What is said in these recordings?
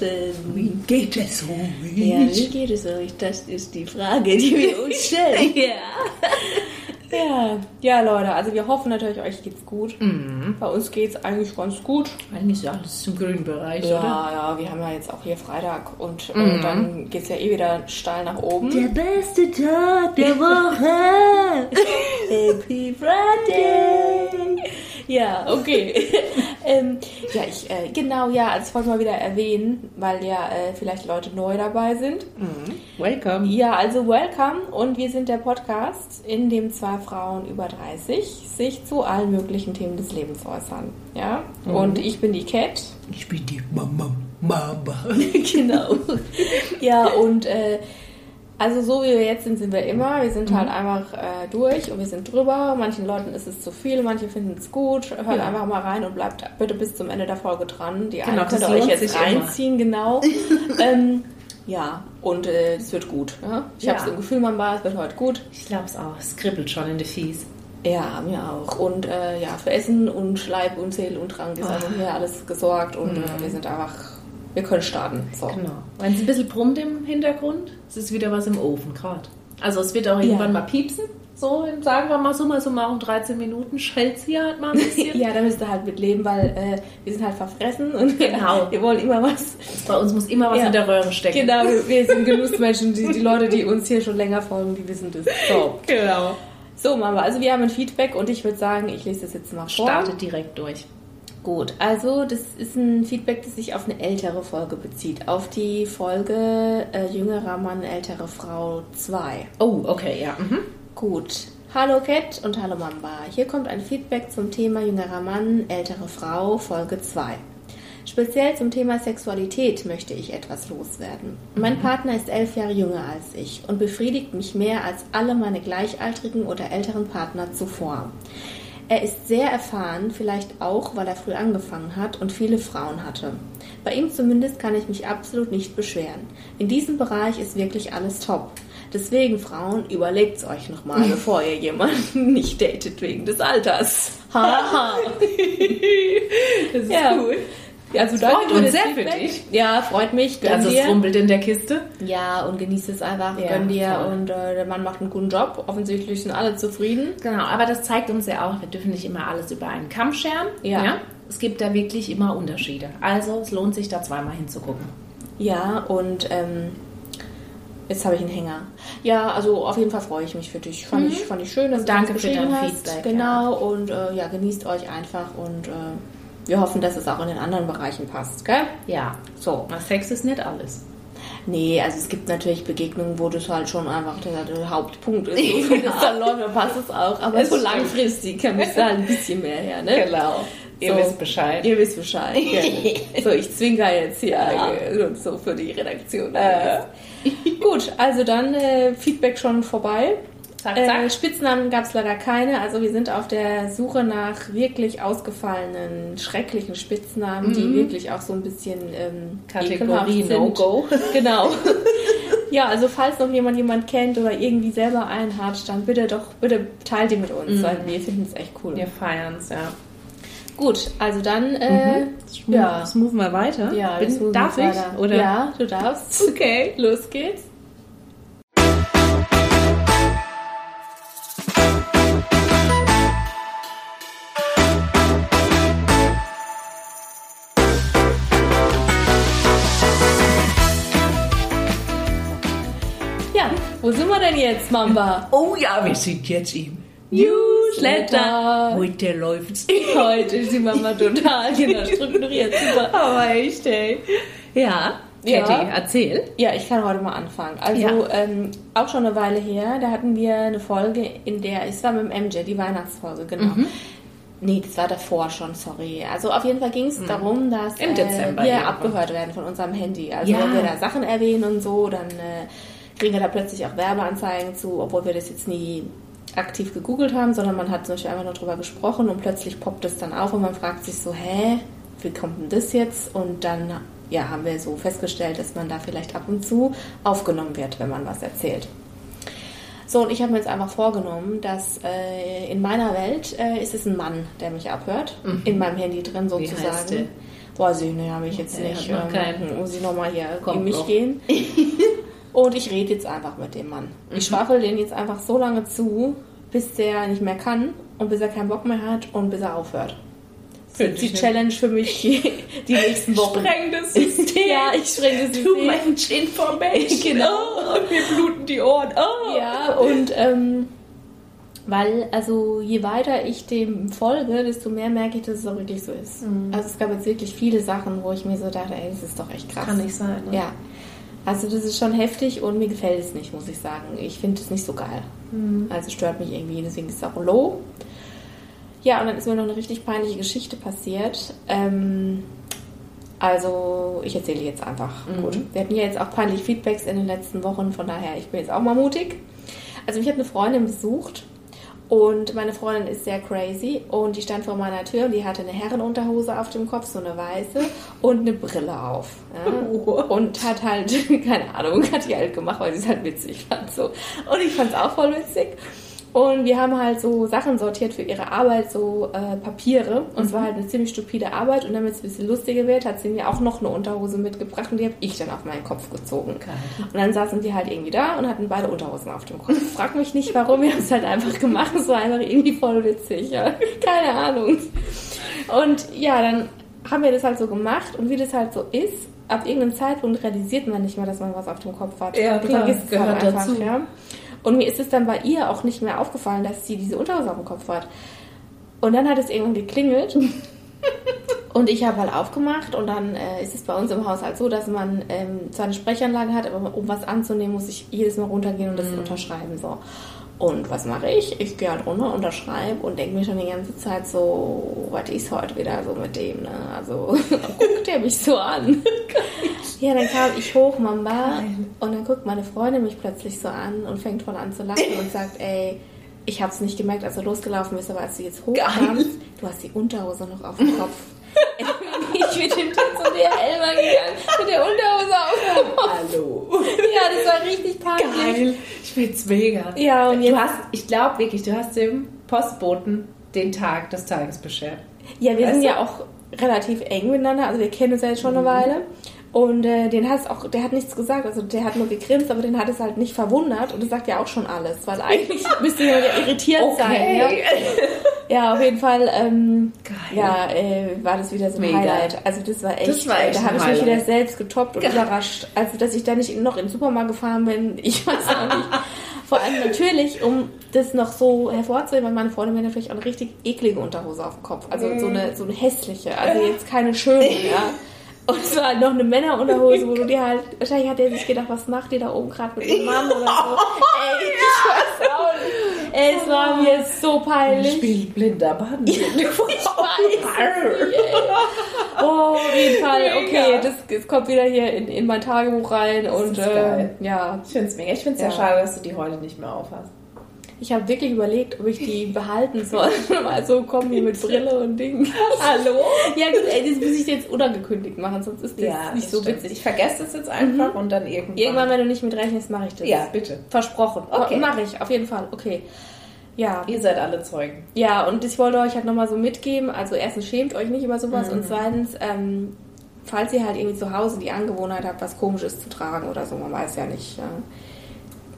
draußen? Wie geht es euch? Ja, wie geht es euch? Das ist die Frage, die wir uns stellen. Ja. Ja, ja, Leute, also wir hoffen natürlich, euch geht's gut. Mhm. Bei uns geht's eigentlich ganz gut. Eigentlich ist ja alles im grünen Bereich, Ja, oder? ja, wir haben ja jetzt auch hier Freitag und äh, Mhm. dann geht's ja eh wieder steil nach oben. beste Tag der Woche. Happy Friday! Ja, okay. ähm, ja, ich, äh, genau, ja, ich wollte mal wieder erwähnen, weil ja äh, vielleicht Leute neu dabei sind. Welcome. Ja, also welcome und wir sind der Podcast, in dem zwei Frauen über 30 sich zu allen möglichen Themen des Lebens äußern. Ja, und ich bin die Cat. Ich bin die Mama. Mama. genau. Ja, und äh, also so wie wir jetzt sind, sind wir immer. Wir sind halt einfach äh, durch und wir sind drüber. Manchen Leuten ist es zu viel, manche finden es gut. Hört Ja. einfach mal rein und bleibt bitte bis zum Ende der Folge dran. Die Genau, einen könnt ihr euch jetzt sich immer. reinziehen, genau. ähm, ja, und äh, es wird gut. Ja? Ich Ja. habe so ein Gefühl, man war, es wird heute gut. Ich glaub's auch. Es kribbelt schon in den Fies. Ja, mir auch. Und äh, ja, für Essen und Leib und Seele und Trank ist also hier alles gesorgt und äh, wir sind einfach, wir können starten. So. Genau. Wenn es ein bisschen brummt im Hintergrund, es ist wieder was im Ofen gerade. Also es wird auch irgendwann Ja. mal piepsen. So, sagen wir mal so mal so mal um 13 Minuten schellt sie halt mal ein bisschen. Ja, da müsst ihr halt mit leben, weil äh, wir sind halt verfressen und Genau. wir wollen immer was. Bei uns muss immer was Ja. in der Röhre stecken. Genau, wir, wir sind Genussmenschen. Die, die Leute, die uns hier schon länger folgen, die wissen das. So, Genau. so Mama, also wir haben ein Feedback und ich würde sagen, ich lese das jetzt mal vor. Startet direkt durch. Gut, also das ist ein Feedback, das sich auf eine ältere Folge bezieht. Auf die Folge äh, Jüngerer Mann, ältere Frau 2. Oh, okay, ja. Mhm. Gut. Hallo Cat und hallo Mamba. Hier kommt ein Feedback zum Thema jüngerer Mann, ältere Frau, Folge 2. Speziell zum Thema Sexualität möchte ich etwas loswerden. Mein Partner ist elf Jahre jünger als ich und befriedigt mich mehr als alle meine gleichaltrigen oder älteren Partner zuvor. Er ist sehr erfahren, vielleicht auch, weil er früh angefangen hat und viele Frauen hatte. Bei ihm zumindest kann ich mich absolut nicht beschweren. In diesem Bereich ist wirklich alles top. Deswegen, Frauen, überlegt's euch nochmal, bevor ihr jemanden nicht datet wegen des Alters. Haha. Das ist Ja. cool. Also freut danke uns das sehr für dich. Ja, freut mich. Also es rumpelt in der Kiste. Ja, und genießt es einfach. Ja, gönn dir. voll. Und äh, der Mann macht einen guten Job. Offensichtlich sind alle zufrieden. Genau, aber das zeigt uns ja auch, wir dürfen nicht immer alles über einen Kamm scheren. Ja. Es gibt da wirklich immer Unterschiede. Also es lohnt sich da zweimal hinzugucken. Ja, und ähm, jetzt habe ich einen Hänger. Ja, also auf jeden Fall freue ich mich für dich. Fand, ich, fand ich schön, dass Und du danke das für dein hast. Feedback, Genau, und äh, ja, genießt euch einfach und äh, wir hoffen, dass es auch in den anderen Bereichen passt, gell? Ja. So. Na, Sex ist nicht alles. Nee, also es gibt natürlich Begegnungen, wo das halt schon einfach der, der Hauptpunkt ist. Und wenn es dann läuft, dann passt es auch. Aber Das so langfristig kann es da ein bisschen mehr her, ne? Genau. Ihr So. wisst Bescheid. Ihr wisst Bescheid. Gerne. so, ich zwinker jetzt hier und so für die Redaktion. Äh. Gut, also dann äh, Feedback schon vorbei. Zack, Äh, zack. Spitznamen gab es leider keine. Also wir sind auf der Suche nach wirklich ausgefallenen, schrecklichen Spitznamen, die wirklich auch so ein bisschen ähm, Kategorie sind. No-Go. Genau. ja, also falls noch jemand jemand kennt oder irgendwie selber einen hat, dann bitte doch, bitte teilt die mit uns, weil wir finden es echt cool. Wir feiern es, ja. Gut, also dann, äh, ja. Das wir weiter. Ja, das Bin, darf ich? weiter. Oder? Ja, du darfst. Okay. Los geht's. Wo sind wir denn jetzt, Mamba? Oh ja, wir sind jetzt im Newsletter. Heute läuft's. Heute ist die Mama total genau strukturiert. Super. Aber echt, ey. Ja. Ja. Katie, erzähl. Ja, ich kann heute mal anfangen. Also Ja. ähm, auch schon eine Weile her, da hatten wir eine Folge, in der, es war mit dem MJ, die Weihnachtsfolge, genau. Mhm. Nee, das war davor schon, sorry. Also auf jeden Fall ging es darum, dass Mhm. Im Dezember äh, wir abgehört werden von unserem Handy. Also Ja. wenn wir da Sachen erwähnen und so, dann äh, kriegen wir da plötzlich auch Werbeanzeigen zu, obwohl wir das jetzt nie aktiv gegoogelt haben, sondern man hat zum Beispiel einfach nur drüber gesprochen und plötzlich poppt es dann auf und man fragt sich so, hä, wie kommt denn das jetzt? Und dann ja, haben wir so festgestellt, dass man da vielleicht ab und zu aufgenommen wird, wenn man was erzählt. So, und ich habe mir jetzt einfach vorgenommen, dass äh, in meiner Welt äh, ist es ein Mann, der mich abhört, in meinem Handy drin Mhm. Wie heißt sozusagen. Weiß ich nicht, habe ich jetzt Nee, nicht. Ähm, muss ich nochmal hier Kommt in mich noch. gehen. Und ich rede jetzt einfach mit dem Mann. Mhm. Ich schwafel den jetzt einfach so lange zu, bis der nicht mehr kann und bis er keinen Bock mehr hat und bis er aufhört. Das ist die Challenge für mich die, die nächsten Wochen. Spreng das System. Ja, ich spreng das Too System. much information. Genau. Oh, und mir bluten die Ohren. Oh. Ja, und ähm, weil, also je weiter ich dem folge, desto mehr merke ich, dass es auch wirklich so ist. Mhm. Also es gab jetzt wirklich viele Sachen, wo ich mir so dachte, ey, das ist doch echt krass. Kann nicht sein. Ne? Ja. Also das ist schon heftig und mir gefällt es nicht, muss ich sagen. Ich finde es nicht so geil. Mhm. Also stört mich irgendwie, deswegen ist es auch low. Ja, und dann ist mir noch eine richtig peinliche Geschichte passiert. Ähm, also ich erzähle jetzt einfach. Mhm. Gut. Wir hatten ja jetzt auch peinliche Feedbacks in den letzten Wochen, von daher ich bin jetzt auch mal mutig. Also ich habe eine Freundin besucht und meine Freundin ist sehr crazy und die stand vor meiner Tür und die hatte eine Herrenunterhose auf dem Kopf, so eine weiße und eine Brille auf. Ja? Und hat halt, keine Ahnung, hat die halt gemacht, weil sie es halt witzig fand. So. Und ich fand es auch voll witzig. Und wir haben halt so Sachen sortiert für ihre Arbeit, so äh, Papiere. Und es war halt eine ziemlich stupide Arbeit. Und damit es ein bisschen lustiger wird, hat sie mir auch noch eine Unterhose mitgebracht und die habe ich dann auf meinen Kopf gezogen. Geil. Und dann saßen die halt irgendwie da und hatten beide Unterhosen auf dem Kopf. Frag mich nicht warum, wir haben es halt einfach gemacht. Es war einfach irgendwie voll witzig. Ja. Keine Ahnung. Und ja, dann haben wir das halt so gemacht und wie das halt so ist, ab irgendeinem Zeitpunkt realisiert man nicht mehr, dass man was auf dem Kopf hat. Ja, klar, gehört halt einfach, dazu. ja. Und mir ist es dann bei ihr auch nicht mehr aufgefallen, dass sie diese Unterhose auf dem Kopf hat. Und dann hat es irgendwann geklingelt. Und ich habe halt aufgemacht und dann äh, ist es bei uns im Haus halt so, dass man ähm, zwar eine Sprechanlage hat, aber um was anzunehmen, muss ich jedes Mal runtergehen und das unterschreiben. So. Und was mache ich? Ich gehe halt runter, unterschreibe und denke mir schon die ganze Zeit so, was ist heute wieder so mit dem, ne? Also guckt er mich so an. ja, dann kam ich hoch, Mamba, Geil. und dann guckt meine Freundin mich plötzlich so an und fängt voll an zu lachen und sagt, ey, ich habe es nicht gemerkt, als du losgelaufen bist, aber als du jetzt hochkamst, du hast die Unterhose noch auf dem Kopf. ich bin den Tag zum DHL mal gegangen mit der Unterhose auf dem Kopf. Hallo. Ja, das war richtig peinlich. Geil. Ich find's mega. Ja, und Du jetzt, hast, ich glaube wirklich, du hast dem Postboten den Tag des Tages beschert. ja, wir Weißt sind du? ja auch relativ eng miteinander, also wir kennen uns ja jetzt schon eine Weile. Und äh, den hat's auch, der hat nichts gesagt, also der hat nur gegrinst, aber den hat es halt nicht verwundert und das sagt ja auch schon alles, weil eigentlich müsste ja irritiert sein. Ja? ja, auf jeden Fall, ähm, Geil. ja, äh, war das wieder so ein Mega. Highlight. Also das war echt, Das war echt da habe ich mich wieder selbst getoppt und Geil. überrascht. Also dass ich da nicht noch in den Supermarkt gefahren bin, ich weiß auch nicht. Vor allem natürlich, um das noch so hervorzuheben, weil meine Freundin mir natürlich auch eine richtig eklige Unterhose auf dem Kopf. Also so eine, so eine hässliche, also jetzt keine schöne, ja. Und es war halt noch eine Männerunterhose, wo du dir halt, wahrscheinlich hat er sich gedacht, was macht ihr da oben gerade mit dem Mann oder so. Ey, ich weiß auch nicht. Ey, es war mir so peinlich. Spielt blinder Band. Ich weiß nicht. Oh, auf jeden Fall. Okay, das, das kommt wieder hier in, in mein Tagebuch rein und ist äh, ja, Ich finde es mega. Ich finde es Ja. ja. schade, dass du die heute nicht mehr aufhast. Ich habe wirklich überlegt, ob ich die behalten soll. Mal so kommen die mit Brille und Ding. Hallo? Ja gut, ey, das muss ich jetzt unangekündigt machen, sonst ist das nicht das so stimmt. witzig. Ich vergesse das jetzt einfach und dann irgendwann. Irgendwann, wenn du nicht mit rechnest, mache ich das. Ja, bitte. Versprochen. Okay. Mache ich, auf jeden Fall. Okay. Ja. Ihr seid alle Zeugen. Ja, und ich wollte euch halt nochmal so mitgeben, also erstens schämt euch nicht über sowas Mhm. und zweitens, ähm, falls ihr halt irgendwie zu Hause die Angewohnheit habt, was komisches zu tragen oder so, man weiß ja nicht, ja,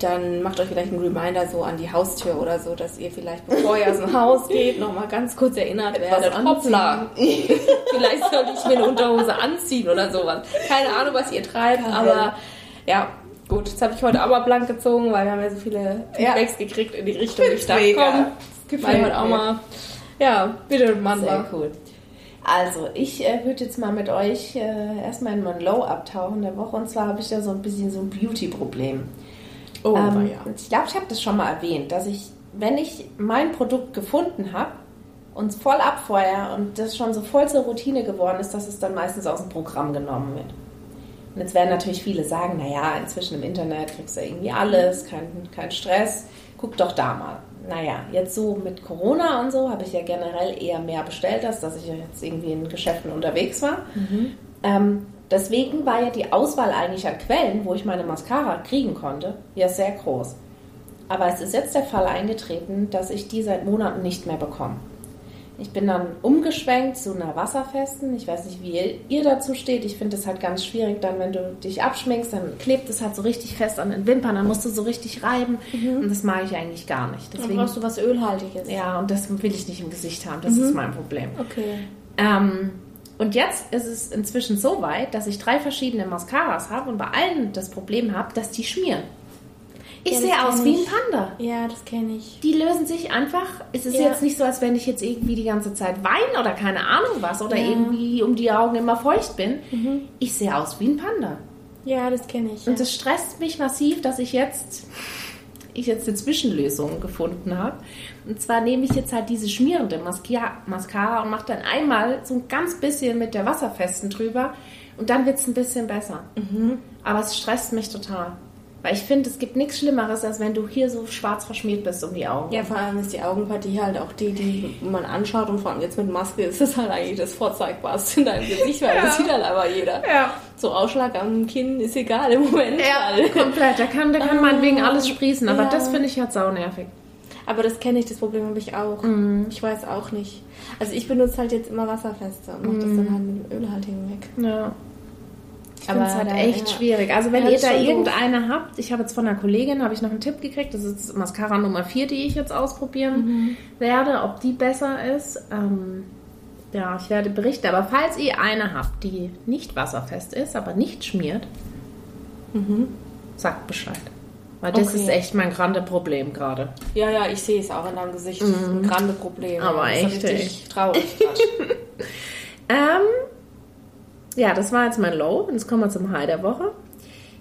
dann macht euch vielleicht einen Reminder so an die Haustür oder so, dass ihr vielleicht, bevor ihr aus dem Haus geht, nochmal ganz kurz erinnert werdet, hoppla, vielleicht sollte ich mir eine Unterhose anziehen oder sowas. Keine Ahnung, was ihr treibt, aber ja, gut, jetzt habe ich heute auch mal blank gezogen, weil wir haben ja so viele Ja. Feedbacks gekriegt in die Richtung, ich dachte, mega. komm, Das gefällt Mal heute auch mir. mal. Ja, bitte, Mann. Sehr cool. Also, ich äh, würde jetzt mal mit euch äh, erstmal in mein Low abtauchen der Woche. Und zwar habe ich da so ein bisschen so ein Beauty-Problem. Oh, ähm, ja. Ich glaube, ich habe das schon mal erwähnt, dass ich, wenn ich mein Produkt gefunden habe und es voll abfeuer und das schon so voll zur Routine geworden ist, dass es dann meistens aus dem Programm genommen wird. Und jetzt werden natürlich viele sagen, naja, inzwischen im Internet kriegst du irgendwie alles, kein, kein Stress, guck doch da mal. Naja, jetzt so mit Corona und so habe ich ja generell eher mehr bestellt, als dass ich jetzt irgendwie in Geschäften unterwegs war. Ähm, deswegen war ja die Auswahl eigentlich an Quellen, wo ich meine Mascara kriegen konnte, ja sehr groß. Aber es ist jetzt der Fall eingetreten, dass ich die seit Monaten nicht mehr bekomme. Ich bin dann umgeschwenkt zu einer wasserfesten. Ich weiß nicht, wie ihr, dazu steht. Ich finde es halt ganz schwierig, dann, wenn du dich abschminkst, dann klebt es halt so richtig fest an den Wimpern, dann musst du so richtig reiben. Und das mag ich eigentlich gar nicht. Dann Deswegen, brauchst du was Ölhaltiges. ja, und das will ich nicht im Gesicht haben. Das ist mein Problem. Okay. Ähm, und jetzt ist es inzwischen so weit, dass ich drei verschiedene Mascaras habe und bei allen das Problem habe, dass die schmieren. Ich Ja, sehe aus wie ein. Panda. Ja, das kenne ich. Die lösen sich einfach. Es ist Ja. jetzt nicht so, als wenn ich jetzt irgendwie die ganze Zeit weine oder keine Ahnung was oder Ja. irgendwie um die Augen immer feucht bin. Ich sehe aus wie ein Panda. Ja, das kenne ich. Und das stresst mich massiv, dass ich jetzt, ich jetzt eine Zwischenlösung gefunden habe. Und zwar nehme ich jetzt halt diese schmierende Mascara, und mache dann einmal so ein ganz bisschen mit der wasserfesten drüber und dann wird es ein bisschen besser. Aber es stresst mich total. Weil ich finde, es gibt nichts Schlimmeres, als wenn du hier so schwarz verschmiert bist um die Augen. Ja, vor allem ist die Augenpartie halt auch die, die man anschaut und vor allem jetzt mit Maske ist es halt eigentlich das Vorzeigbarste in deinem Gesicht, weil das sieht halt aber jeder. Ja. So Ausschlag am Kinn ist egal im Moment. Ja, weil- komplett. Da kann, da kann meinetwegen alles sprießen, aber Ja. das finde ich halt saunervig. Aber das kenne ich, das Problem habe ich auch. Mhm. Ich weiß auch nicht. Also ich benutze halt jetzt immer wasserfeste und mache das dann halt mit dem Ölhaltigen weg. Ja. Ich Aber finde es halt echt ja. schwierig. Also wenn Ja, ihr da irgendeine habt, ich habe jetzt von einer Kollegin, habe ich noch einen Tipp gekriegt, das ist Mascara Nummer 4, die ich jetzt ausprobieren werde, ob die besser ist. Ähm, ja, ich werde berichten. Aber falls ihr eine habt, die nicht wasserfest ist, aber nicht schmiert, sagt Bescheid. Weil das Okay. ist echt mein grande Problem gerade. Ja, ja, ich sehe es auch in deinem Gesicht. Das ist ein grande Problem. Mhm. Aber das ist echt, traurig. Ähm, ja, das war jetzt mein Low. Und jetzt kommen wir zum High der Woche.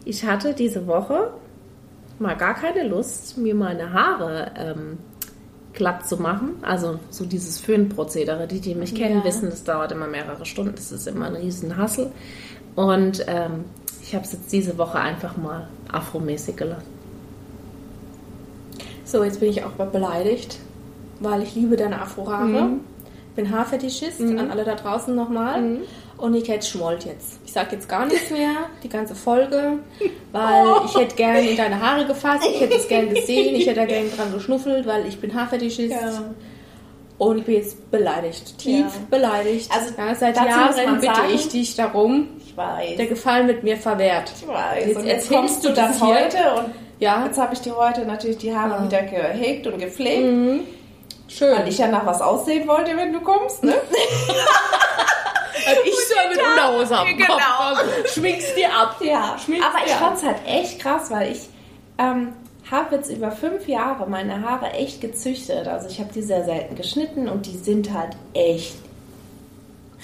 Ich hatte diese Woche mal gar keine Lust, mir meine Haare ähm, glatt zu machen. Also so dieses Föhnprozedere. Die, die mich kennen, Ja. wissen, das dauert immer mehrere Stunden. Das ist immer ein riesen Hassel. Und ähm, ich habe es jetzt diese Woche einfach mal afromäßig gelassen. So, jetzt bin ich auch mal beleidigt, weil ich liebe deine Afrohaare. Mhm. Bin Haarfetischist, an alle da draußen nochmal. Mhm. Und die Cat schmollt jetzt. Ich sag jetzt gar nichts mehr, die ganze Folge, weil Oh. ich hätte gern in deine Haare gefasst, ich hätte es gern gesehen, ich hätte da gern dran geschnuffelt, weil ich bin Haarfetischist. Und ich bin jetzt beleidigt, tief Ja. beleidigt. Also, ja, seit Jahren bitte sagen- ich dich darum. Ich weiß. Der Gefallen wird mir verwehrt. ich weiß. Jetzt und jetzt erzählst kommst du das heute und Ja, jetzt habe ich dir heute natürlich die Haare Ah. wieder gehegt und gepflegt. schön. Weil ich ja nach was aussehen wollte, wenn du kommst, ne? Also ich soll mit Unterhose am Genau. Kopf. Schminkst dir ab. Ja, Schminkst aber ich fand es halt echt krass, weil ich ähm, habe jetzt über fünf Jahre meine Haare echt gezüchtet. Also ich habe die sehr selten geschnitten und die sind halt echt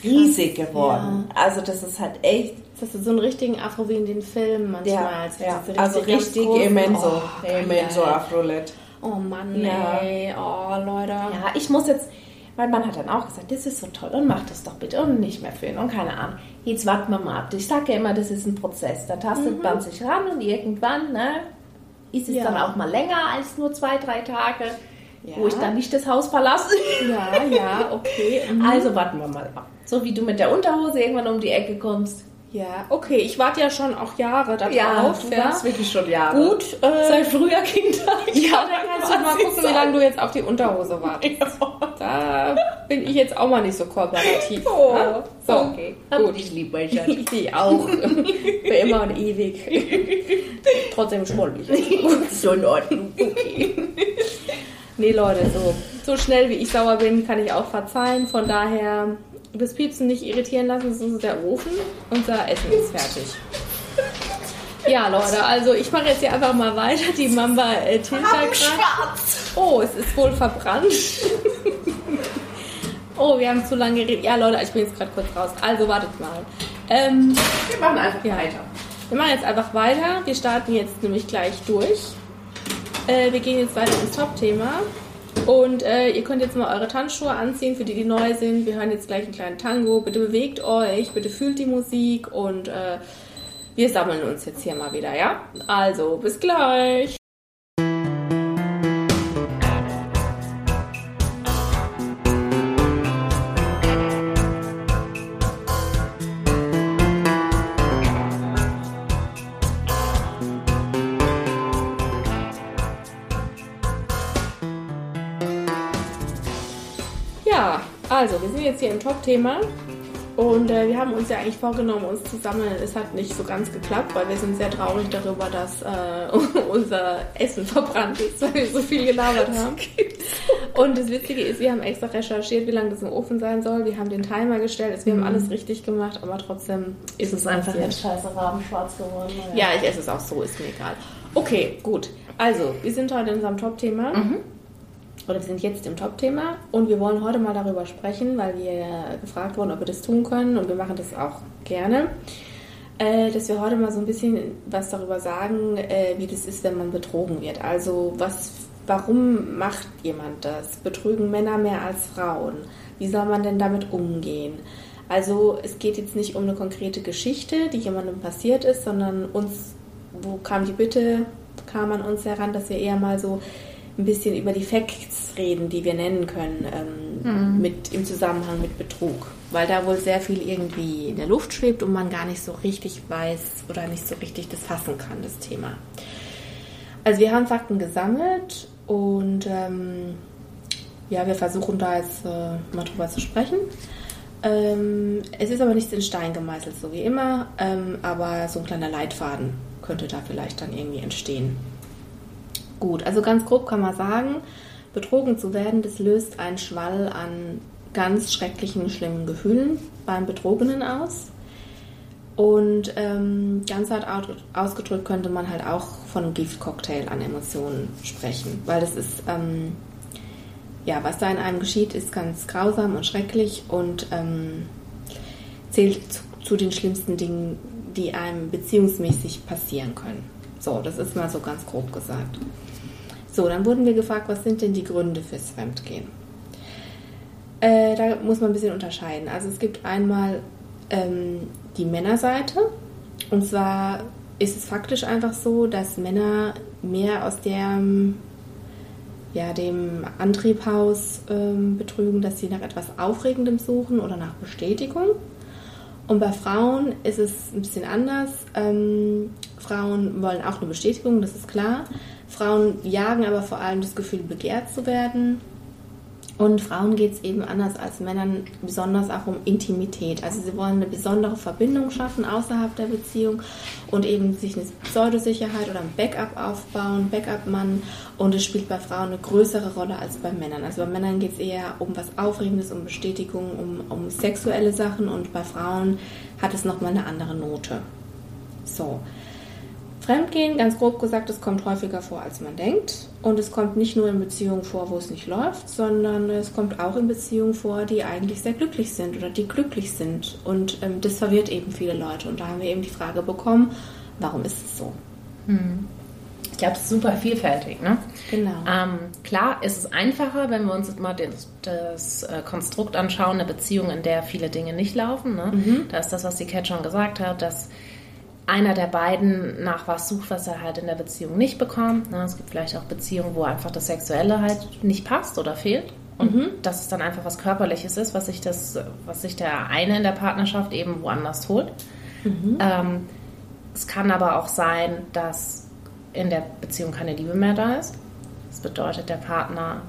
riesig geworden. Also das ist halt echt, Das ist so einen richtigen Afro wie in den Filmen manchmal. ja, Also, ja. diese also richtig immenso, Oh, immenso. Afrolet. Oh Mann, Ja. ey. Oh, Leute. Ja, ich muss jetzt, mein Mann hat dann auch gesagt, das ist so toll und mach das doch bitte und nicht mehr filmen und keine Ahnung. Jetzt warten wir mal ab. Ich sage ja immer, das ist ein Prozess. Da tastet man sich ran und irgendwann, ne, ist es Ja. dann auch mal länger als nur zwei, drei Tage, Ja. wo ich dann nicht das Haus verlasse. Ja, ja, okay. Mhm. Also warten wir mal ab. So wie du mit der Unterhose irgendwann um die Ecke kommst. Ja, okay. Ich warte ja schon auch Jahre darauf. du warst wirklich schon Jahre. Gut, äh, Seit früher Kindheit. ja, dann kannst du mal gucken, wie lange du jetzt auf die Unterhose wartest. Da bin ich jetzt auch mal nicht so kooperativ. Oh, Ja? So, okay. gut. Ich liebe mein Schatz. Ich auch. Für immer und ewig. Trotzdem schmoll ich. so in Ordnung. Okay. Nee, Leute, so, so schnell wie ich sauer bin, kann ich auch verzeihen. Von daher, das Piepsen nicht irritieren lassen, das ist der Ofen. Unser Essen ist fertig. Ja, Leute, also ich mache jetzt hier einfach mal weiter. Die Mamba äh, schwarz. Oh, es ist wohl verbrannt. oh, wir haben zu lange geredet. Ja, Leute, ich bin jetzt gerade kurz raus. Also wartet mal. Ähm, Wir machen einfach Ja. weiter. wir machen jetzt einfach weiter. Wir starten jetzt nämlich gleich durch. Äh, wir gehen jetzt weiter ins Top-Thema. Und äh, ihr könnt jetzt mal eure Tanzschuhe anziehen, für die, die neu sind. Wir hören jetzt gleich einen kleinen Tango. Bitte bewegt euch, bitte fühlt die Musik und äh, wir sammeln uns jetzt hier mal wieder, ja? Also, bis gleich. Also, wir sind jetzt hier im Top-Thema und äh, wir haben uns ja eigentlich vorgenommen, uns zu sammeln. Es hat nicht so ganz geklappt, weil wir sind sehr traurig darüber, dass äh, unser Essen verbrannt ist, weil wir so viel gelabert haben. Und das Witzige ist, wir haben extra recherchiert, wie lange das im Ofen sein soll. Wir haben den Timer gestellt, also wir haben alles richtig gemacht, aber trotzdem ist es einfach jetzt scheiße rabenschwarz geworden. Ja, ich esse es auch so, ist mir egal. Okay, gut. Also, wir sind heute in unserem Top-Thema. Mhm. Oder wir sind jetzt im Top-Thema und wir wollen heute mal darüber sprechen, weil wir gefragt wurden, ob wir das tun können und wir machen das auch gerne. Äh, dass wir heute mal so ein bisschen was darüber sagen, äh, wie das ist, wenn man betrogen wird. Also was, warum macht jemand das? Betrügen Männer mehr als Frauen? Wie soll man denn damit umgehen? Also es geht jetzt nicht um eine konkrete Geschichte, die jemandem passiert ist, sondern uns, wo kam die Bitte, kam an uns heran, dass wir eher mal so ein bisschen über die Facts reden, die wir nennen können, ähm, Mhm. mit, im Zusammenhang mit Betrug. Weil da wohl sehr viel irgendwie in der Luft schwebt und man gar nicht so richtig weiß oder nicht so richtig das fassen kann, das Thema. Also wir haben Fakten gesammelt und ähm, ja, wir versuchen da jetzt äh, mal drüber zu sprechen. Ähm, es ist aber nichts in Stein gemeißelt, so wie immer, ähm, aber so ein kleiner Leitfaden könnte da vielleicht dann irgendwie entstehen. Gut, also ganz grob kann man sagen, betrogen zu werden, das löst einen Schwall an ganz schrecklichen, schlimmen Gefühlen beim Betrogenen aus. Und ähm, ganz hart au- ausgedrückt könnte man halt auch von einem Giftcocktail an Emotionen sprechen, weil das ist, ähm, ja, was da in einem geschieht, ist ganz grausam und schrecklich und ähm, zählt zu, zu den schlimmsten Dingen, die einem beziehungsmäßig passieren können. So, das ist mal so ganz grob gesagt. So, dann wurden wir gefragt, was sind denn die Gründe fürs Fremdgehen? Äh, da muss man ein bisschen unterscheiden. Also es gibt einmal ähm, die Männerseite. Und zwar ist es faktisch einfach so, dass Männer mehr aus dem, ja, dem Antriebhaus ähm, betrügen, dass sie nach etwas Aufregendem suchen oder nach Bestätigung. Und bei Frauen ist es ein bisschen anders. Ähm, Frauen wollen auch eine Bestätigung, das ist klar. Frauen jagen aber vor allem das Gefühl, begehrt zu werden. Und Frauen geht es eben anders als Männern, besonders auch um Intimität. Also sie wollen eine besondere Verbindung schaffen außerhalb der Beziehung und eben sich eine Pseudosicherheit oder ein Backup aufbauen, Backup-Mann. Und es spielt bei Frauen eine größere Rolle als bei Männern. Also bei Männern geht es eher um was Aufregendes, um Bestätigung, um, um sexuelle Sachen und bei Frauen hat es nochmal eine andere Note. So. Fremdgehen, ganz grob gesagt, es kommt häufiger vor, als man denkt. Und es kommt nicht nur in Beziehungen vor, wo es nicht läuft, sondern es kommt auch in Beziehungen vor, die eigentlich sehr glücklich sind oder die glücklich sind. Und ähm, das verwirrt eben viele Leute. Und da haben wir eben die Frage bekommen, warum ist es so? Ich glaube, es ist super vielfältig. Ne? Genau. Ähm, klar ist es einfacher, wenn wir uns jetzt mal das, das äh, Konstrukt anschauen, eine Beziehung, in der viele Dinge nicht laufen. Ne? Da ist das, was die Cat schon gesagt hat, dass einer der beiden nach was sucht, was er halt in der Beziehung nicht bekommt. Ne? Es gibt vielleicht auch Beziehungen, wo einfach das Sexuelle halt nicht passt oder fehlt. Und dass es dann einfach was Körperliches ist, was sich, das, was sich der eine in der Partnerschaft eben woanders holt. Ähm, es kann aber auch sein, dass in der Beziehung keine Liebe mehr da ist. Das bedeutet, der Partner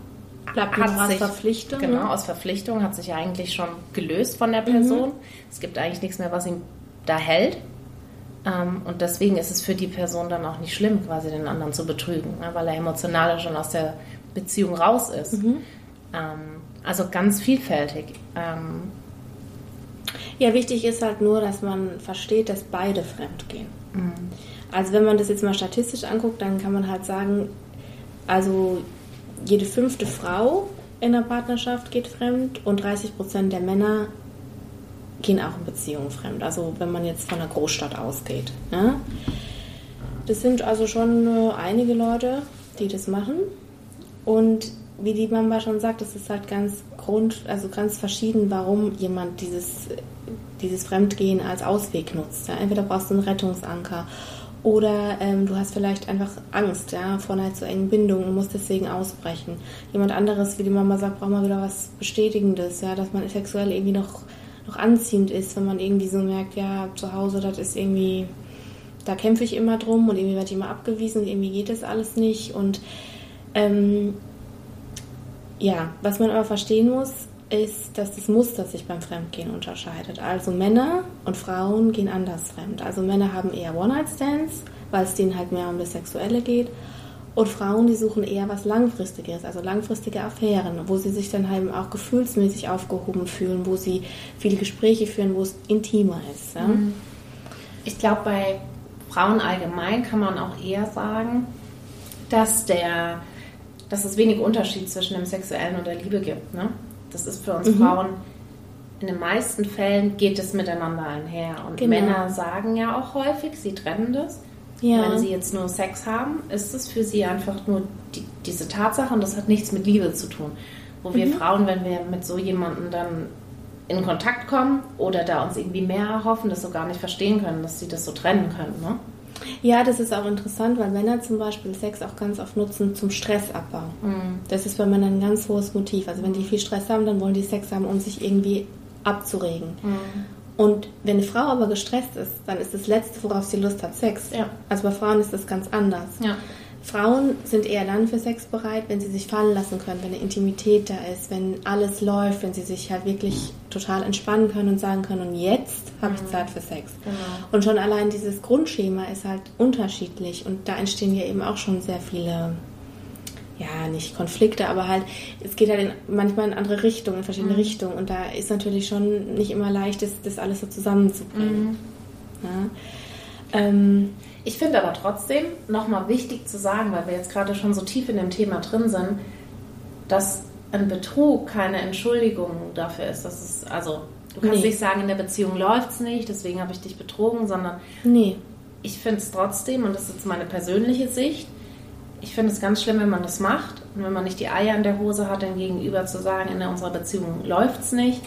Bleibt noch aus Verpflichtung, Genau, ne? aus Verpflichtung hat sich eigentlich schon gelöst von der Person. Es gibt eigentlich nichts mehr, was ihn da hält. Ähm, und deswegen ist es für die Person dann auch nicht schlimm, quasi den anderen zu betrügen, ne, weil er emotional schon aus der Beziehung raus ist. Ähm, also ganz vielfältig. Ähm, Ja, wichtig ist halt nur, dass man versteht, dass beide fremd gehen. Also wenn man das jetzt mal statistisch anguckt, dann kann man halt sagen, also jede fünfte Frau in der Partnerschaft geht fremd und 30 Prozent der Männer gehen auch in Beziehungen fremd. Also wenn man jetzt von einer Großstadt ausgeht. Ne? Das sind also schon äh, einige Leute, die das machen. Und wie die Mama schon sagt, es ist halt ganz grund, also ganz verschieden, warum jemand dieses, dieses Fremdgehen als Ausweg nutzt. Ja? Entweder brauchst du einen Rettungsanker oder ähm, du hast vielleicht einfach Angst ja, vor einer zu engen Bindung und musst deswegen ausbrechen. Jemand anderes, wie die Mama sagt, braucht mal wieder was Bestätigendes, ja, dass man sexuell irgendwie noch, noch anziehend ist, wenn man irgendwie so merkt, ja, zu Hause, das ist irgendwie, da kämpfe ich immer drum und irgendwie werde ich immer abgewiesen und irgendwie geht das alles nicht und ähm, ja, was man aber verstehen muss, ist, dass das Muster sich beim Fremdgehen unterscheidet. Also Männer und Frauen gehen anders fremd. Also Männer haben eher One-Night-Stands, weil es denen halt mehr um das Sexuelle geht. Und Frauen, die suchen eher was Langfristiges, also langfristige Affären, wo sie sich dann halt auch gefühlsmäßig aufgehoben fühlen, wo sie viele Gespräche führen, wo es intimer ist. Ja? Mhm. Ich glaube, bei Frauen allgemein kann man auch eher sagen, dass, der, dass es wenig Unterschied zwischen dem Sexuellen und der Liebe gibt. Ne? Das ist für uns mhm. Frauen in den meisten Fällen geht es miteinander einher. Und genau. Männer sagen ja auch häufig, sie trennen das. Ja. Wenn sie jetzt nur Sex haben, ist es für sie einfach nur die, diese Tatsache und das hat nichts mit Liebe zu tun. Wo wir mhm. Frauen, wenn wir mit so jemandem dann in Kontakt kommen oder da uns irgendwie mehr erhoffen, das so gar nicht verstehen können, dass sie das so trennen können. Ne? Ja, das ist auch interessant, weil Männer zum Beispiel Sex auch ganz oft nutzen zum Stressabbau. Mhm. Das ist bei Männern ein ganz hohes Motiv. Also wenn die viel Stress haben, dann wollen die Sex haben, um sich irgendwie abzuregen. Mhm. Und wenn eine Frau aber gestresst ist, dann ist das Letzte, worauf sie Lust hat, Sex. Ja. Also bei Frauen ist das ganz anders. Ja. Frauen sind eher dann für Sex bereit, wenn sie sich fallen lassen können, wenn eine Intimität da ist, wenn alles läuft, wenn sie sich halt wirklich total entspannen können und sagen können, und jetzt habe ich mhm. Zeit für Sex. Genau. Und schon allein dieses Grundschema ist halt unterschiedlich und da entstehen ja eben auch schon sehr viele ja, nicht Konflikte, aber halt, es geht halt in, manchmal in andere Richtungen, in verschiedene mhm. Richtungen. Und da ist natürlich schon nicht immer leicht, das, das alles so zusammenzubringen. Mhm. Ja. Ähm, ich finde aber trotzdem nochmal wichtig zu sagen, weil wir jetzt gerade schon so tief in dem Thema drin sind, dass ein Betrug keine Entschuldigung dafür ist. Das ist also, du kannst nee. nicht sagen, in der Beziehung läuft es nicht, deswegen habe ich dich betrogen, sondern nee. ich finde es trotzdem, und das ist jetzt meine persönliche Sicht, ich finde es ganz schlimm, wenn man das macht und wenn man nicht die Eier in der Hose hat, dann gegenüber zu sagen, in unserer Beziehung läuft es nicht,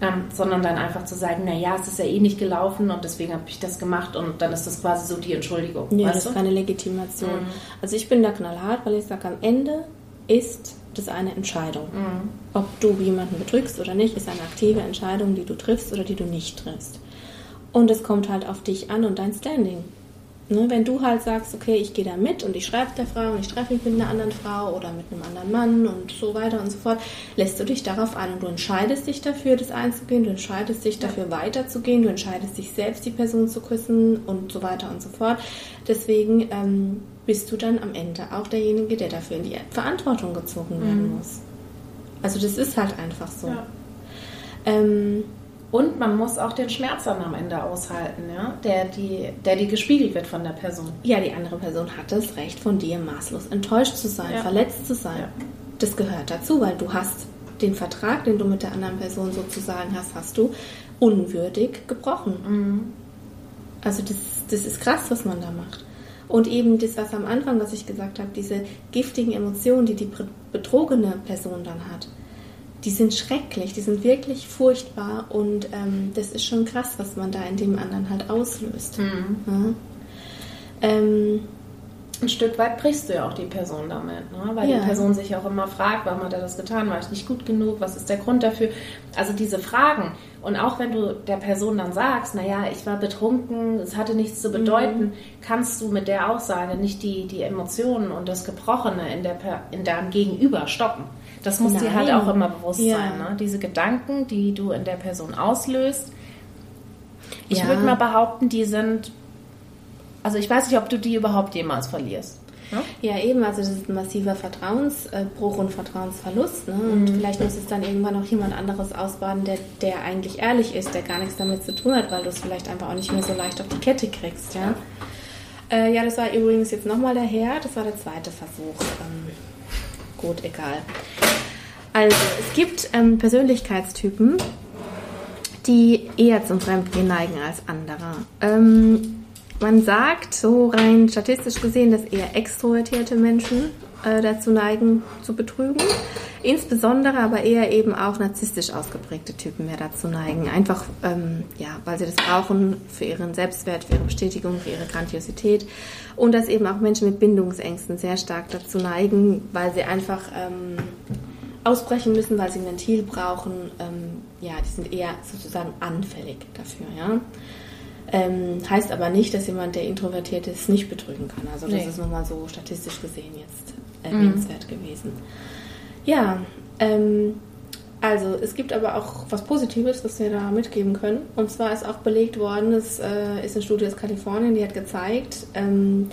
ähm, sondern dann einfach zu sagen, naja, es ist ja eh nicht gelaufen und deswegen habe ich das gemacht und dann ist das quasi so die Entschuldigung. Ja, das ist keine Legitimation. Mhm. Also ich bin da knallhart, weil ich sage, am Ende ist das eine Entscheidung. Mhm. Ob du jemanden betrügst oder nicht, ist eine aktive Entscheidung, die du triffst oder die du nicht triffst. Und es kommt halt auf dich an und dein Standing. Ne, wenn du halt sagst, okay, ich gehe da mit und ich schreibe der Frau und ich treffe mich mit einer anderen Frau oder mit einem anderen Mann und so weiter und so fort, lässt du dich darauf ein und du entscheidest dich dafür, das einzugehen, du entscheidest dich dafür weiterzugehen, du entscheidest dich selbst, die Person zu küssen und so weiter und so fort. Deswegen ähm, bist du dann am Ende auch derjenige, der dafür in die Verantwortung gezogen werden mhm. muss. Also das ist halt einfach so. Ja. Ähm, und man muss auch den Schmerz dann am Ende aushalten, ja? der, die, der die gespiegelt wird von der Person. Ja, die andere Person hat das Recht von dir, maßlos enttäuscht zu sein, ja. verletzt zu sein. Ja. Das gehört dazu, weil du hast den Vertrag, den du mit der anderen Person sozusagen hast, hast du unwürdig gebrochen. Mhm. Also das, das ist krass, was man da macht. Und eben das, was am Anfang, was ich gesagt habe, diese giftigen Emotionen, die die betrogene Person dann hat die sind schrecklich, die sind wirklich furchtbar und ähm, das ist schon krass, was man da in dem anderen halt auslöst. Mhm. Ja. Ähm, ein Stück weit brichst du ja auch die Person damit, ne? weil ja. die Person sich auch immer fragt, warum hat er das getan, war ich nicht gut genug, was ist der Grund dafür? Also diese Fragen und auch wenn du der Person dann sagst, naja, ich war betrunken, es hatte nichts zu bedeuten, mhm. kannst du mit der Aussage nicht die, die Emotionen und das Gebrochene in, der, in deinem Gegenüber stoppen. Das muss Nein. dir halt auch immer bewusst ja. sein. Ne? Diese Gedanken, die du in der Person auslöst. Ich ja. würde mal behaupten, die sind. Also ich weiß nicht, ob du die überhaupt jemals verlierst. Ne? Ja, eben, also das ist ein massiver Vertrauensbruch und Vertrauensverlust. Ne? Und mhm. vielleicht muss es dann irgendwann auch jemand anderes ausbaden, der, der eigentlich ehrlich ist, der gar nichts damit zu tun hat, weil du es vielleicht einfach auch nicht mehr so leicht auf die Kette kriegst. Ja, äh, ja das war übrigens jetzt nochmal der Herr, das war der zweite Versuch. Ähm, gut, egal. Also, es gibt ähm, Persönlichkeitstypen, die eher zum Fremdgehen neigen als andere. Ähm, man sagt so rein statistisch gesehen, dass eher extrovertierte Menschen äh, dazu neigen zu betrügen. Insbesondere aber eher eben auch narzisstisch ausgeprägte Typen mehr dazu neigen. Einfach, ähm, ja, weil sie das brauchen für ihren Selbstwert, für ihre Bestätigung, für ihre Grandiosität. Und dass eben auch Menschen mit Bindungsängsten sehr stark dazu neigen, weil sie einfach ähm, ausbrechen müssen, weil sie ein Ventil brauchen. Ähm, ja, die sind eher sozusagen anfällig dafür, ja. Ähm, heißt aber nicht, dass jemand, der introvertiert ist, nicht betrügen kann. Also das nee. ist nochmal so statistisch gesehen jetzt erwähnenswert mhm. gewesen. Ja, ähm, Also, es gibt aber auch was Positives, was wir da mitgeben können. Und zwar ist auch belegt worden, es äh, ist eine Studie aus Kalifornien, die hat gezeigt, ähm,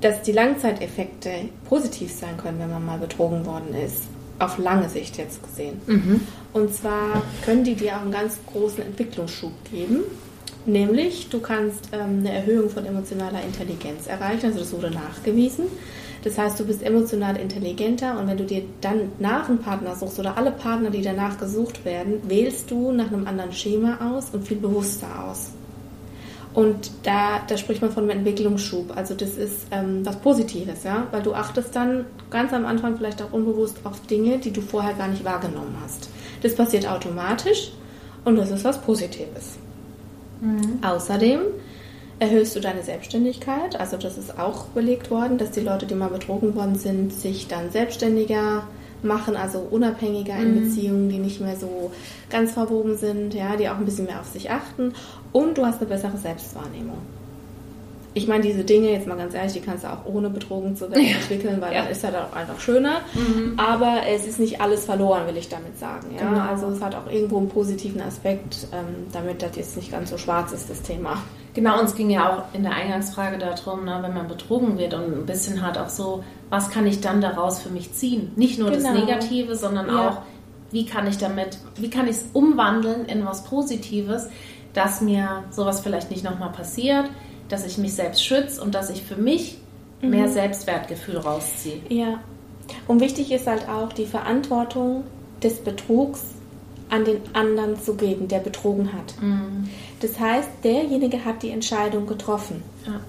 dass die Langzeiteffekte positiv sein können, wenn man mal betrogen worden ist. Auf lange Sicht jetzt gesehen. Mhm. Und zwar können die dir auch einen ganz großen Entwicklungsschub geben. Nämlich, du kannst ähm, eine Erhöhung von emotionaler Intelligenz erreichen, also das wurde nachgewiesen. Das heißt, du bist emotional intelligenter und wenn du dir dann nach einem Partner suchst oder alle Partner, die danach gesucht werden, wählst du nach einem anderen Schema aus und viel bewusster aus. Und da, da spricht man von einem Entwicklungsschub. Also das ist ähm, was Positives, ja, weil du achtest dann ganz am Anfang vielleicht auch unbewusst auf Dinge, die du vorher gar nicht wahrgenommen hast. Das passiert automatisch und das ist was Positives. Mhm. Außerdem erhöhst du deine Selbstständigkeit. Also das ist auch belegt worden, dass die Leute, die mal betrogen worden sind, sich dann selbstständiger machen, also unabhängiger in Mhm. Beziehungen, die nicht mehr so ganz verwoben sind, ja, die auch ein bisschen mehr auf sich achten. Und du hast eine bessere Selbstwahrnehmung. Ich meine, diese Dinge, jetzt mal ganz ehrlich, die kannst du auch ohne betrogen zu werden entwickeln, weil Ja. dann ist er auch einfach schöner. Aber es ist nicht alles verloren, will ich damit sagen. Ja? Genau. Also es hat auch irgendwo einen positiven Aspekt, ähm, damit das jetzt nicht ganz so schwarz ist, das Thema. Genau, uns ging ja auch in der Eingangsfrage darum, ne, wenn man betrogen wird und ein bisschen halt auch so, was kann ich dann daraus für mich ziehen? Nicht nur das Genau. Negative, sondern Ja. auch, wie kann ich damit, wie kann ich es umwandeln in was Positives, dass mir sowas vielleicht nicht nochmal passiert, dass ich mich selbst schütze und dass ich für mich mehr Selbstwertgefühl rausziehe. Ja. Und wichtig ist halt auch die Verantwortung des Betrugs an den anderen zu geben, der betrogen hat. Das heißt, derjenige hat die Entscheidung getroffen, Ja.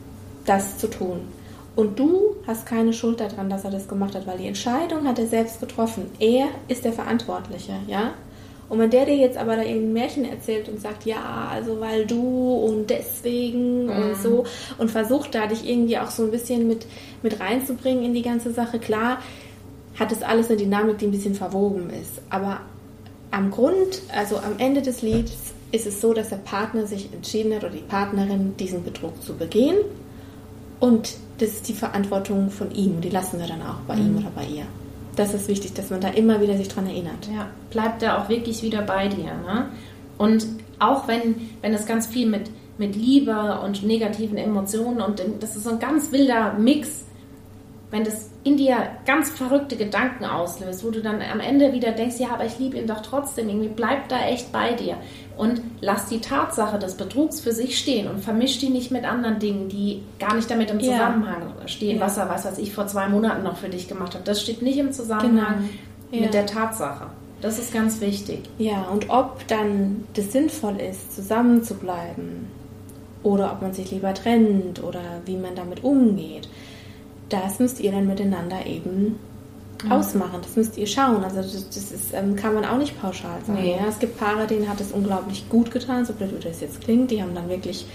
das zu tun. Und du hast keine Schuld daran, dass er das gemacht hat, weil die Entscheidung hat er selbst getroffen. Er ist der Verantwortliche, ja? Und wenn der dir jetzt aber da irgendein Märchen erzählt und sagt, ja, also weil du und deswegen und so und versucht da dich irgendwie auch so ein bisschen mit, mit reinzubringen in die ganze Sache, klar, hat es alles eine Dynamik, die ein bisschen verwoben ist. Aber am Grund, also am Ende des Lieds, ist es so, dass der Partner sich entschieden hat oder die Partnerin, diesen Betrug zu begehen. Und das ist die Verantwortung von ihm. Die lassen wir dann auch bei ihm oder bei ihr. Das ist wichtig, dass man da immer wieder sich dran erinnert. Ja, bleibt da auch wirklich wieder bei dir. Ne? Und auch wenn, wenn es ganz viel mit, mit Liebe und negativen Emotionen und das ist so ein ganz wilder Mix, wenn das in dir ganz verrückte Gedanken auslöst, wo du dann am Ende wieder denkst, ja, aber ich liebe ihn doch trotzdem, irgendwie bleib da echt bei dir und lass die Tatsache des Betrugs für sich stehen und vermisch die nicht mit anderen Dingen, die gar nicht damit im Ja. Zusammenhang stehen, Ja. was er, was, was ich vor zwei Monaten noch für dich gemacht habe. Das steht nicht im Zusammenhang Genau. Ja. mit der Tatsache. Das ist ganz wichtig. Ja, und ob dann das sinnvoll ist, zusammen zu bleiben oder ob man sich lieber trennt oder wie man damit umgeht, das müsst ihr dann miteinander eben ausmachen. Das müsst ihr schauen. Also das, das ist, ähm, kann man auch nicht pauschal sagen. Nee. Ja? Es gibt Paare, denen hat es unglaublich gut getan, so blöd wie das jetzt klingt. Die haben dann wirklich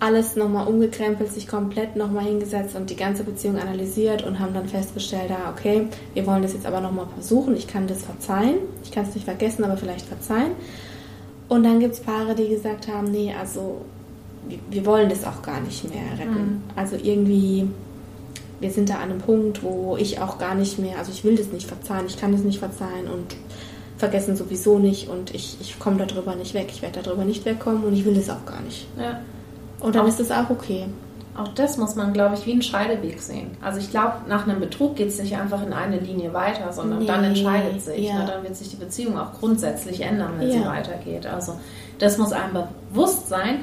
alles nochmal umgekrempelt, sich komplett nochmal hingesetzt und die ganze Beziehung analysiert und haben dann festgestellt, ah, okay, wir wollen das jetzt aber nochmal versuchen. Ich kann das verzeihen. Ich kann es nicht vergessen, aber vielleicht verzeihen. Und dann gibt es Paare, die gesagt haben, nee, also wir, wir wollen das auch gar nicht mehr retten. Also irgendwie, wir sind da an einem Punkt, wo ich auch gar nicht mehr, also ich will das nicht verzeihen, ich kann das nicht verzeihen und vergessen sowieso nicht und ich, ich komme darüber nicht weg, ich werde darüber nicht wegkommen und ich will das auch gar nicht. Ja. Und dann Auch- ist es auch okay. Auch das muss man, glaube ich, wie einen Scheideweg sehen. Also ich glaube, nach einem Betrug geht es nicht einfach in eine Linie weiter, sondern Nee, dann entscheidet sich. ja. Ne? Dann wird sich die Beziehung auch grundsätzlich ändern, wenn Ja. sie weitergeht. Also das muss einem bewusst sein.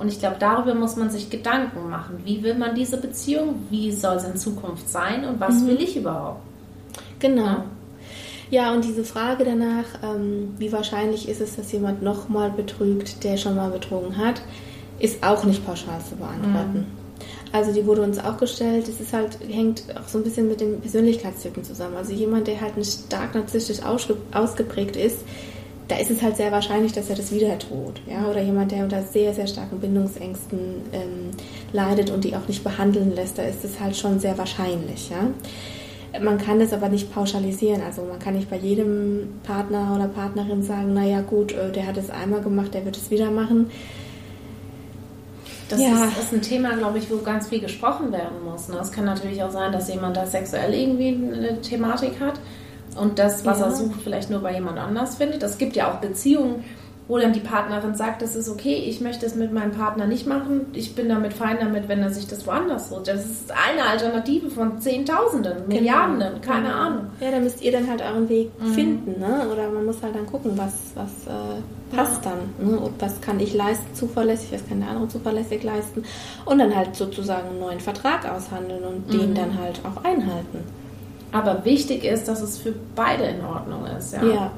Und ich glaube, darüber muss man sich Gedanken machen. Wie will man diese Beziehung? Wie soll es in Zukunft sein? Und was will ich überhaupt? Genau. Ja. Ja, und diese Frage danach, ähm, wie wahrscheinlich ist es, dass jemand nochmal betrügt, der schon mal betrogen hat, ist auch nicht pauschal zu beantworten. Also die wurde uns auch gestellt, es ist halt, hängt auch so ein bisschen mit den Persönlichkeitstypen zusammen. Also jemand, der halt nicht stark narzisstisch ausge ausgeprägt ist, da ist es halt sehr wahrscheinlich, dass er das wieder tut. Ja? Oder jemand, der unter sehr, sehr starken Bindungsängsten ähm, leidet und die auch nicht behandeln lässt, da ist es halt schon sehr wahrscheinlich. Ja? Man kann das aber nicht pauschalisieren. Also man kann nicht bei jedem Partner oder Partnerin sagen, naja gut, äh, der hat es einmal gemacht, der wird es wieder machen. Das Ja. ist, ist ein Thema, glaube ich, wo ganz viel gesprochen werden muss. Ne? Es kann natürlich auch sein, dass jemand da sexuell irgendwie eine Thematik hat und das, was Ja. er sucht, vielleicht nur bei jemand anders findet. Es gibt ja auch Beziehungen, wo dann die Partnerin sagt, das ist okay, ich möchte es mit meinem Partner nicht machen, ich bin damit fein damit, wenn er sich das woanders sucht. Das ist eine Alternative von Zehntausenden, Milliarden, keine Genau. Ahnung. Ja, da müsst ihr dann halt euren Weg finden, ne? Oder man muss halt dann gucken, was, was äh, passt dann, ne? Und was kann ich leisten zuverlässig, was kann der andere zuverlässig leisten. Und dann halt sozusagen einen neuen Vertrag aushandeln und den dann halt auch einhalten. Aber wichtig ist, dass es für beide in Ordnung ist. Ja. Ja.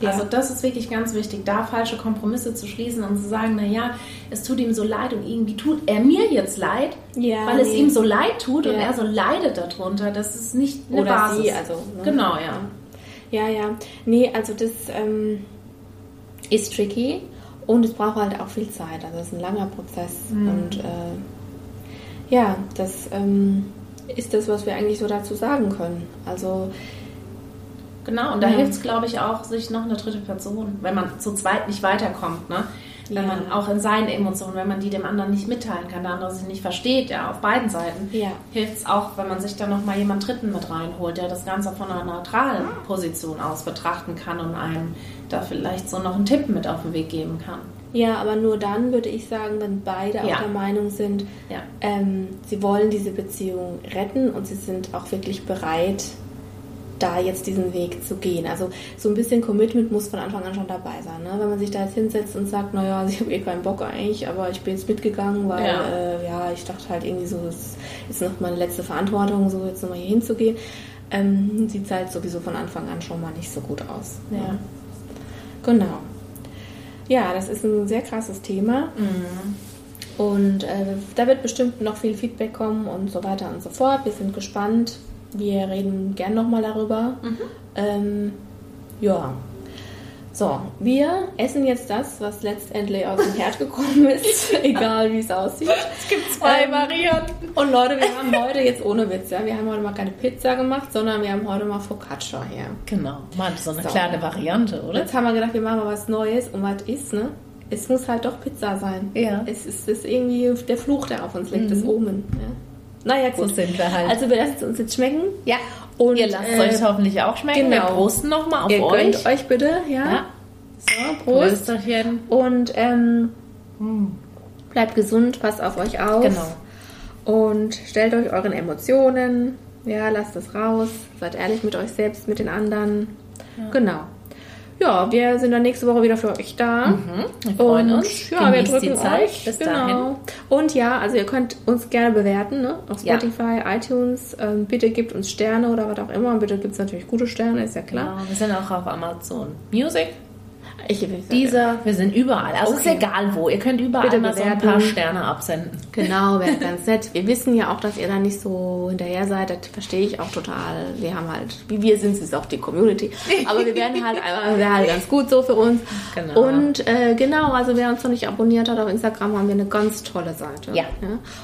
Ja. Also das ist wirklich ganz wichtig, da falsche Kompromisse zu schließen und zu sagen, na ja, es tut ihm so leid und irgendwie tut er mir jetzt leid, Ja, weil es nee. ihm so leid tut und er so leidet darunter. Das ist nicht eine Oder Basis. sie, also. Ne? Genau, ja. Ja, ja. Nee, also das ähm, ist tricky und es braucht halt auch viel Zeit. Also es ist ein langer Prozess. Und äh, ja, das ähm, ist das, was wir eigentlich so dazu sagen können. Also Genau, und da Ja. hilft es, glaube ich, auch, sich noch eine dritte Person, wenn man zu zweit nicht weiterkommt, ne? Wenn Ja. man auch in seinen Emotionen, wenn man die dem anderen nicht mitteilen kann, der andere sich nicht versteht, ja, auf beiden Seiten, Ja. hilft es auch, wenn man sich dann nochmal jemand Dritten mit reinholt, der das Ganze von einer neutralen Position aus betrachten kann und einem da vielleicht so noch einen Tipp mit auf den Weg geben kann. Ja, aber nur dann würde ich sagen, wenn beide Ja. auch der Meinung sind, Ja. ähm, sie wollen diese Beziehung retten und sie sind auch wirklich bereit, da jetzt diesen Weg zu gehen. Also so ein bisschen Commitment muss von Anfang an schon dabei sein. Ne? Wenn man sich da jetzt hinsetzt und sagt, naja, ich habe eh keinen Bock eigentlich, aber ich bin jetzt mitgegangen, weil Ja. äh, ja, ich dachte halt irgendwie so, das ist noch meine letzte Verantwortung, so jetzt nochmal hier hinzugehen, ähm, sieht halt sowieso von Anfang an schon mal nicht so gut aus. Ja. Genau. Ja, das ist ein sehr krasses Thema. Und äh, da wird bestimmt noch viel Feedback kommen und so weiter und so fort. Wir sind gespannt. Wir reden gern nochmal darüber. Ähm, ja. So, wir essen jetzt das, was letztendlich aus dem Herd gekommen ist, egal wie es aussieht. Es gibt zwei Ähm, Varianten. Und Leute, wir haben heute jetzt ohne Witz, ja, wir haben heute mal keine Pizza gemacht, sondern wir haben heute mal Focaccia hier. Genau, mal so eine So. kleine Variante, oder? jetzt haben wir gedacht, wir machen mal was Neues und was ist, ne? Es muss halt doch Pizza sein. Ja. Es ist, es ist irgendwie der Fluch, der auf uns liegt, das Omen. Ja. Naja, So gut. sind wir halt. Also wir lassen es uns jetzt schmecken. ja, Und, ihr lasst äh, euch hoffentlich auch schmecken. genau. Wir prosten nochmal auf Ihr euch. gönnt euch bitte, ja. Ja. So, Prost. Prösterchen. Und ähm, bleibt gesund, passt auf euch auf. Genau. Und stellt euch euren Emotionen. Ja, lasst es raus. Seid ehrlich mit euch selbst, mit den anderen. Genau. Ja, wir sind dann nächste Woche wieder für euch da. Mhm. Wir freuen Und uns. ja, wir Genießt drücken die Zeit. euch. Bis genau. dahin. Und ja, also ihr könnt uns gerne bewerten, ne? Auf Ja. Spotify, iTunes. Ähm, bitte gebt uns Sterne oder was auch immer. Und bitte gibt es natürlich gute Sterne, ist ja klar. Genau, wir sind auch auf Amazon Music, Ich, dieser, wir sind überall. Also Okay. ist egal wo. Ihr könnt überall Bitte mal so ein paar Sterne absenden. Genau, wäre ganz nett. Wir wissen ja auch, dass ihr da nicht so hinterher seid. Das verstehe ich auch total. Wir haben halt, wie wir sind, ist auch die Community. Aber wir werden halt, einfach- wäre halt ganz gut so für uns. Genau. Und äh, genau, also wer uns noch nicht abonniert hat auf Instagram, haben wir eine ganz tolle Seite. Ja.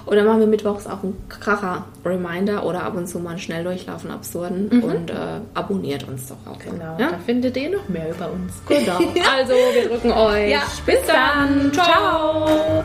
Und dann machen wir mittwochs auch einen Kracher-Reminder oder ab und zu mal einen Schnelldurchlauf Absurden. Und äh, abonniert uns doch auch. Genau, Ja? da findet ihr noch mehr über uns. Genau. Also, wir drücken euch. Ja, bis, bis dann. dann. Ciao. Ciao.